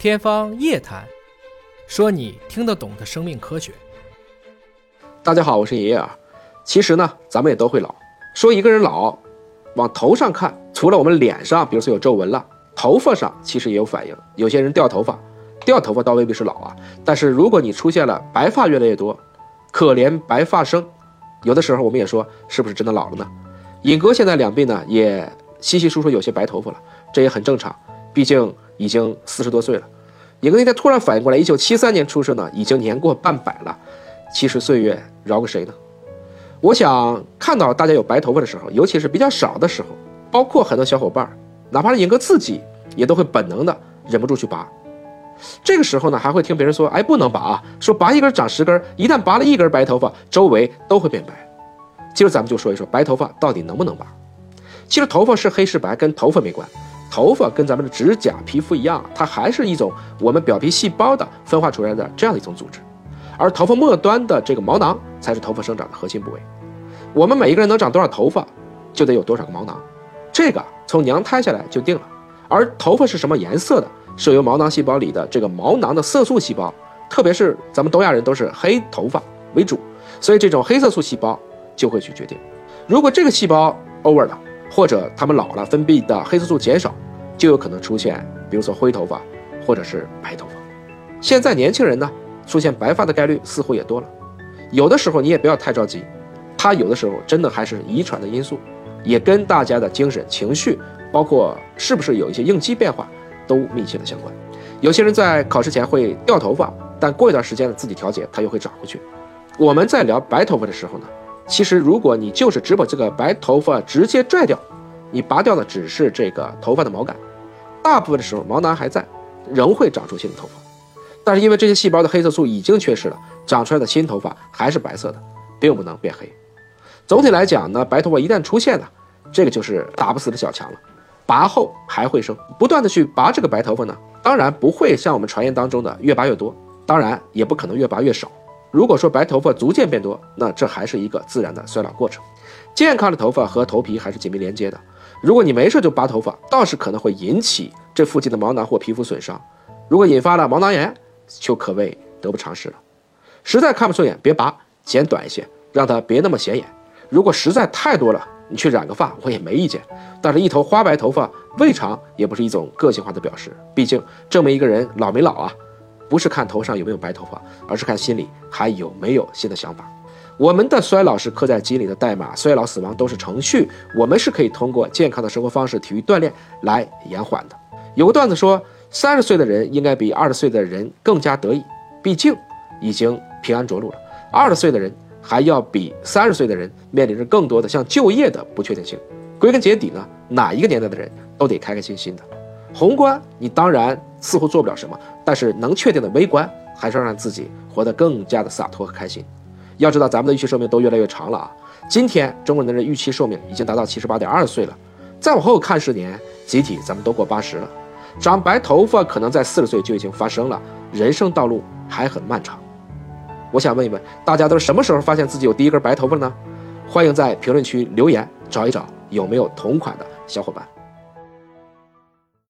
天方夜谭，说你听得懂的生命科学。大家好，我是爷爷啊。其实呢，咱们也都会老。说一个人老，往头上看，除了我们脸上，比如说有皱纹了，头发上其实也有反应。有些人掉头发，掉头发倒未必是老啊。但是如果你出现了白发越来越多，可怜白发生，有的时候我们也说是不是真的老了呢？尹哥现在两鬓呢也稀稀疏疏有些白头发了，这也很正常，毕竟。已经四十多岁了，尹哥那天突然反应过来，一九七三年出生呢，已经年过半百了。其实岁月饶过谁呢？我想看到大家有白头发的时候，尤其是比较少的时候，包括很多小伙伴，哪怕是尹哥自己，也都会本能的忍不住去拔。这个时候呢，还会听别人说：“哎，不能拔啊！说拔一根长十根，一旦拔了一根白头发，周围都会变白。”今儿咱们就说一说白头发到底能不能拔。其实头发是黑是白跟头发没关。头发跟咱们的指甲、皮肤一样，它还是一种我们表皮细胞的分化出来的这样一种组织，而头发末端的这个毛囊才是头发生长的核心部位。我们每一个人能长多少头发，就得有多少个毛囊，这个从娘胎下来就定了。而头发是什么颜色的，是由毛囊细胞里的这个毛囊的色素细胞，特别是咱们东亚人都是黑头发为主，所以这种黑色素细胞就会去决定。如果这个细胞 over 了。或者他们老了，分泌的黑色素减少，就有可能出现，比如说灰头发，或者是白头发。现在年轻人呢，出现白发的概率似乎也多了。有的时候你也不要太着急，他有的时候真的还是遗传的因素，也跟大家的精神情绪，包括是不是有一些应激变化，都密切的相关。有些人在考试前会掉头发，但过一段时间自己调节，他又会长回去。我们在聊白头发的时候呢。其实，如果你就是只把这个白头发直接拽掉，你拔掉的只是这个头发的毛感，大部分的时候毛囊还在，仍会长出新的头发。但是因为这些细胞的黑色素已经缺失了，长出来的新头发还是白色的，并不能变黑。总体来讲呢，白头发一旦出现了，这个就是打不死的小强了，拔后还会生。不断的去拔这个白头发呢，当然不会像我们传言当中的越拔越多，当然也不可能越拔越少。如果说白头发逐渐变多，那这还是一个自然的衰老过程。健康的头发和头皮还是紧密连接的。如果你没事就拔头发，倒是可能会引起这附近的毛囊或皮肤损伤。如果引发了毛囊炎，就可谓得不偿失了。实在看不顺眼，别拔，剪短一些，让它别那么显眼。如果实在太多了，你去染个发，我也没意见。但是，一头花白头发未尝也不是一种个性化的表示。毕竟，证明一个人老没老啊。不是看头上有没有白头发，而是看心里还有没有新的想法。我们的衰老是刻在基因里的代码，衰老、死亡都是程序。我们是可以通过健康的生活方式、体育锻炼来延缓的。有个段子说，三十岁的人应该比二十岁的人更加得意，毕竟已经平安着陆了。二十岁的人还要比三十岁的人面临着更多的像就业的不确定性。归根结底呢，哪一个年代的人都得开开心心的。宏观你当然似乎做不了什么，但是能确定的微观还是要让自己活得更加的洒脱和开心。要知道咱们的预期寿命都越来越长了啊！今天中国人的预期寿命已经达到七十八点二岁了，再往后看十年，集体咱们都过八十了。长白头发可能在四十岁就已经发生了，人生道路还很漫长。我想问一问大家，都是什么时候发现自己有第一根白头发呢？欢迎在评论区留言，找一找有没有同款的小伙伴。